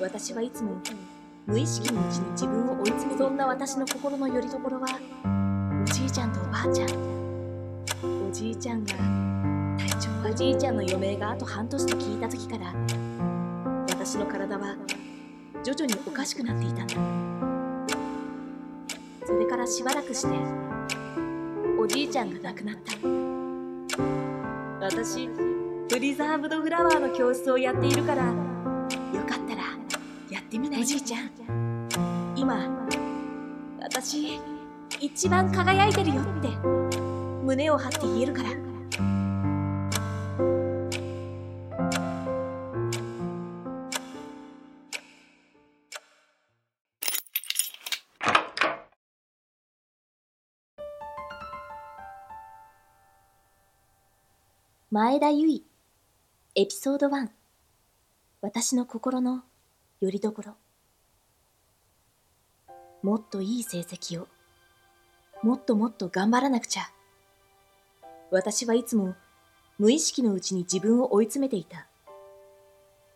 私はいつも無意識のうちに自分を追い詰めそんな私の心の拠り所はおじいちゃんとおばあちゃんおじいちゃんが体調おじいちゃんの余命があと半年と聞いた時から私の体は徐々におかしくなっていた。んだそれからしばらくしておじいちゃんが亡くなった。私プリザーブドフラワーの教室をやっているからおじいちゃん。今私一番輝いてるよって胸を張って言えるから。前田由衣エピソード1私の心の拠り所。もっといい成績を。もっともっと頑張らなくちゃ。私はいつも無意識のうちに自分を追い詰めていた。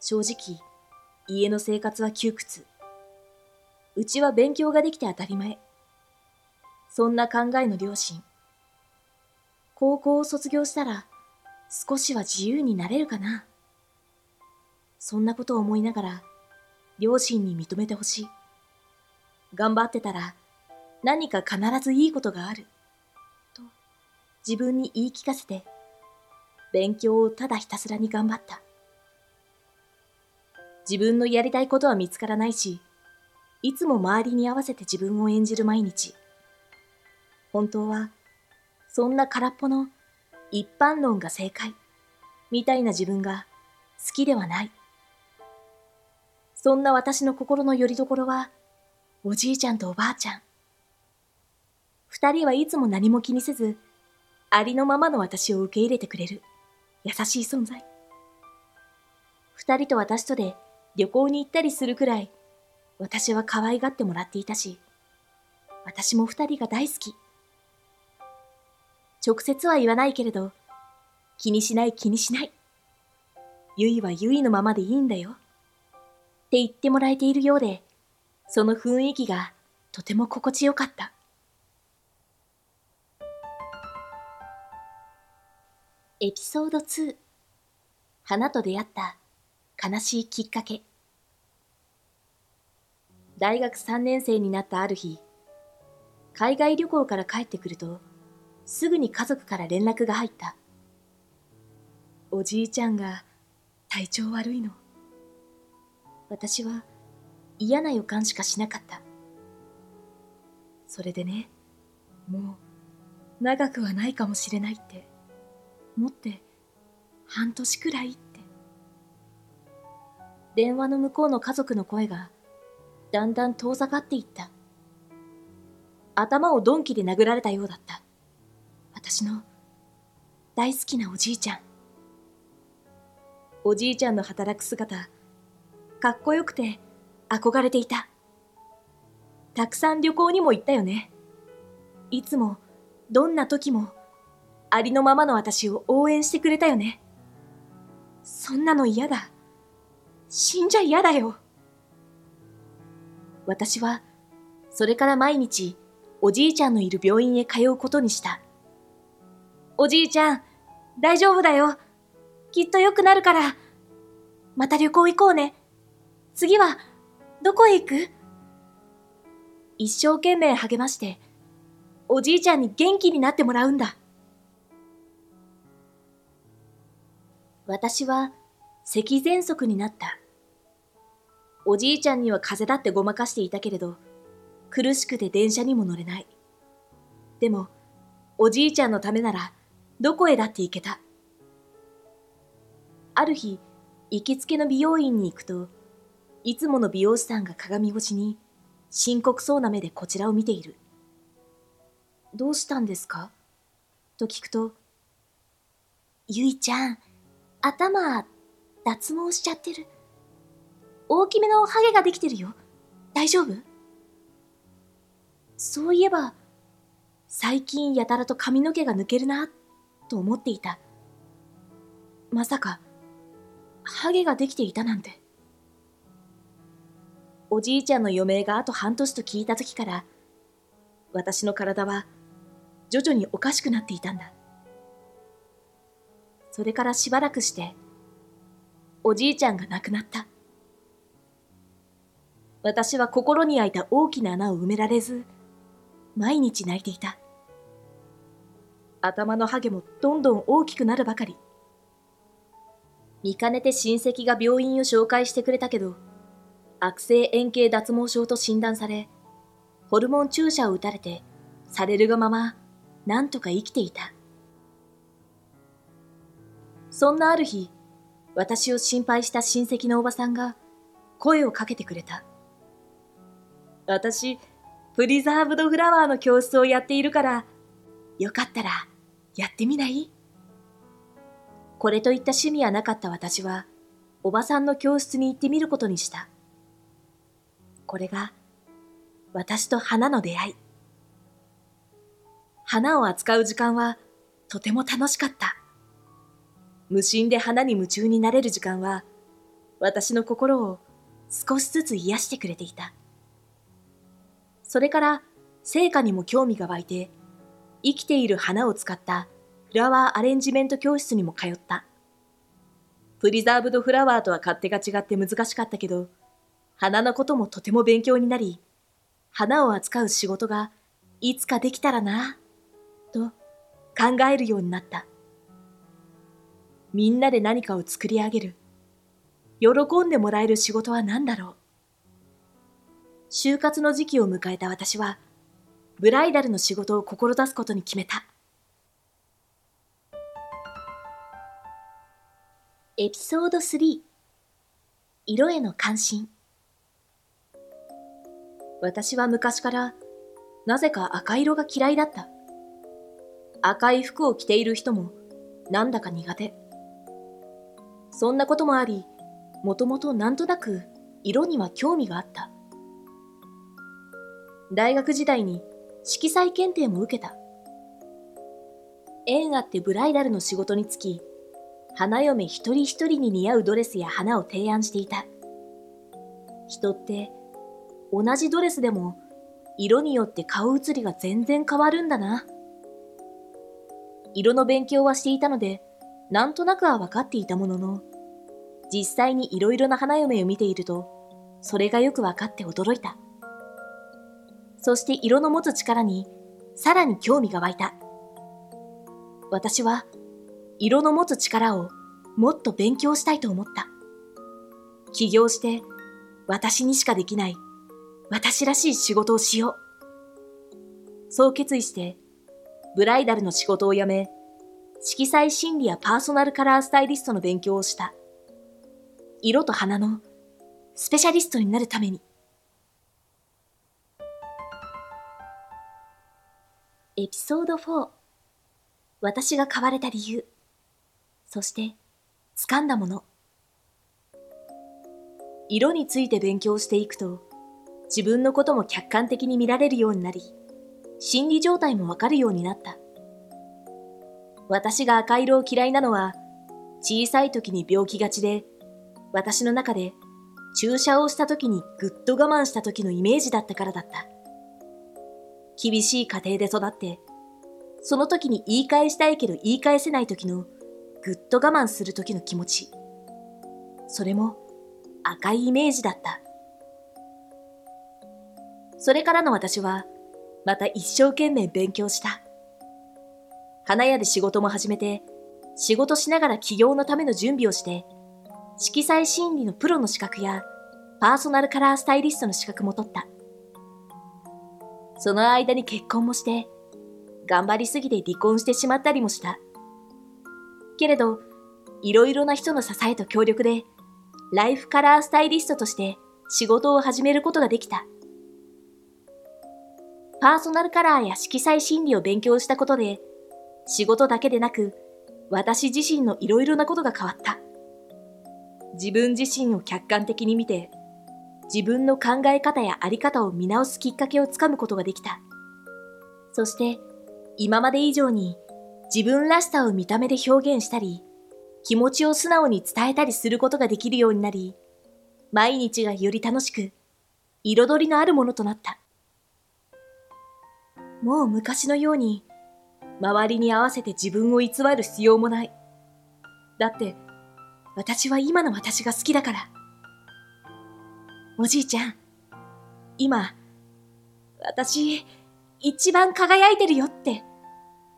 正直家の生活は窮屈。うちは勉強ができて当たり前。そんな考えの両親。高校を卒業したら少しは自由になれるかな。そんなことを思いながら、両親に認めてほしい。頑張ってたら、何か必ずいいことがある。と、自分に言い聞かせて、勉強をただひたすらに頑張った。自分のやりたいことは見つからないし、いつも周りに合わせて自分を演じる毎日。本当は、そんな空っぽの一般論が正解、みたいな自分が好きではない。そんな私の心の拠り所は、おじいちゃんとおばあちゃん。二人はいつも何も気にせず、ありのままの私を受け入れてくれる優しい存在。二人と私とで旅行に行ったりするくらい、私は可愛がってもらっていたし、私も二人が大好き。直接は言わないけれど、気にしない気にしない。ゆいはゆいのままでいいんだよ。って言ってもらえているようで、その雰囲気がとても心地よかった。エピソード2花と出会った悲しいきっかけ大学3年生になったある日海外旅行から帰ってくるとすぐに家族から連絡が入った。おじいちゃんが体調悪いの。私は嫌な予感しかしなかった。それでね、もう長くはないかもしれないって、もって半年くらいって。電話の向こうの家族の声がだんだん遠ざかっていった。頭を鈍器で殴られたようだった。私の大好きなおじいちゃん。おじいちゃんの働く姿、かっこよくて憧れていた。たくさん旅行にも行ったよね。いつも、どんな時も、ありのままの私を応援してくれたよね。そんなの嫌だ。死んじゃ嫌だよ。私は、それから毎日、おじいちゃんのいる病院へ通うことにした。おじいちゃん、大丈夫だよ。きっと良くなるから。また旅行行こうね。次は、どこへ行く？一生懸命励まして、おじいちゃんに元気になってもらうんだ。私は、咳喘息になった。おじいちゃんには風邪だってごまかしていたけれど、苦しくて電車にも乗れない。でも、おじいちゃんのためなら、どこへだって行けた。ある日、行きつけの美容院に行くと、いつもの美容師さんが鏡越しに深刻そうな目でこちらを見ている。どうしたんですか？と聞くと、ゆいちゃん、頭、脱毛しちゃってる。大きめのハゲができてるよ。大丈夫？そういえば、最近やたらと髪の毛が抜けるなと思っていた。まさか、ハゲができていたなんて。おじいちゃんの余命があと半年と聞いた時から、私の体は徐々におかしくなっていたんだ。それからしばらくして、おじいちゃんが亡くなった。私は心に開いた大きな穴を埋められず、毎日泣いていた。頭のハゲもどんどん大きくなるばかり。見かねて親戚が病院を紹介してくれたけど、悪性円形脱毛症と診断され、ホルモン注射を打たれて、されるがまま、なんとか生きていた。そんなある日、私を心配した親戚のおばさんが声をかけてくれた。私、プリザーブドフラワーの教室をやっているから、よかったらやってみない？これといった趣味はなかった私は、おばさんの教室に行ってみることにした。これが、私と花の出会い。花を扱う時間は、とても楽しかった。無心で花に夢中になれる時間は、私の心を少しずつ癒してくれていた。それから成果にも興味が湧いて、生きている花を使ったフラワーアレンジメント教室にも通った。プリザーブドフラワーとは勝手が違って難しかったけど、花のこともとても勉強になり、花を扱う仕事がいつかできたらな、と考えるようになった。みんなで何かを作り上げる。喜んでもらえる仕事は何だろう。就活の時期を迎えた私は、ブライダルの仕事を志すことに決めた。エピソード3色への関心私は昔からなぜか赤色が嫌いだった。赤い服を着ている人もなんだか苦手。そんなこともあり、もともとなんとなく色には興味があった。大学時代に色彩検定も受けた。縁あってブライダルの仕事に就き、花嫁一人一人に似合うドレスや花を提案していた。人って同じドレスでも色によって顔写りが全然変わるんだな。色の勉強はしていたので、なんとなくは分かっていたものの、実際に色々な花嫁を見ていると、それがよく分かって驚いた。そして色の持つ力にさらに興味が湧いた。私は色の持つ力をもっと勉強したいと思った。起業して私にしかできない私らしい仕事をしよう。そう決意してブライダルの仕事を辞め色彩心理やパーソナルカラースタイリストの勉強をした。色と花のスペシャリストになるために。エピソード4私が変われた理由そして掴んだもの色について勉強していくと自分のことも客観的に見られるようになり心理状態もわかるようになった私が赤色を嫌いなのは小さい時に病気がちで私の中で注射をした時にぐっと我慢した時のイメージだったからだった厳しい家庭で育って、その時に言い返したいけど言い返せない時のぐっと我慢する時の気持ち。それも赤いイメージだった。それからの私は、また一生懸命勉強した。花屋で仕事も始めて、仕事しながら起業のための準備をして、色彩心理のプロの資格や、パーソナルカラースタイリストの資格も取った。その間に結婚もして、頑張りすぎて離婚してしまったりもした。けれど、いろいろな人の支えと協力で、ライフカラースタイリストとして仕事を始めることができた。パーソナルカラーや色彩心理を勉強したことで、仕事だけでなく、私自身のいろいろなことが変わった。自分自身を客観的に見て、自分の考え方やあり方を見直すきっかけをつかむことができた。そして、今まで以上に自分らしさを見た目で表現したり、気持ちを素直に伝えたりすることができるようになり、毎日がより楽しく、彩りのあるものとなった。もう昔のように、周りに合わせて自分を偽る必要もない。だって、私は今の私が好きだから。おじいちゃん、今、私、一番輝いてるよって、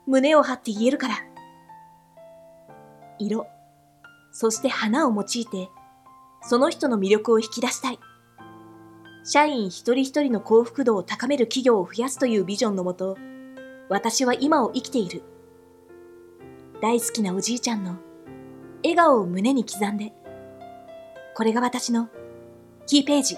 胸を張って言えるから。色、そして花を用いて、その人の魅力を引き出したい。社員一人一人の幸福度を高める企業を増やすというビジョンのもと、私は今を生きている。大好きなおじいちゃんの笑顔を胸に刻んで、これが私のキーページ。